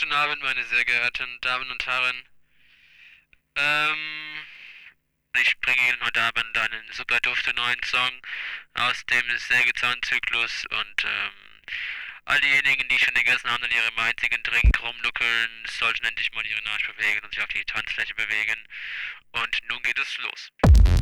Guten Abend, meine sehr geehrten Damen und Herren. Ähm, ich bringe Ihnen heute Abend einen super duften neuen Song aus dem Sägezahnzyklus und ähm, all diejenigen, die schon gegessen haben und ihre einzigen Drink rumnuckeln, sollten endlich mal ihren Arsch bewegen und sich auf die Tanzfläche bewegen. Und nun geht es los.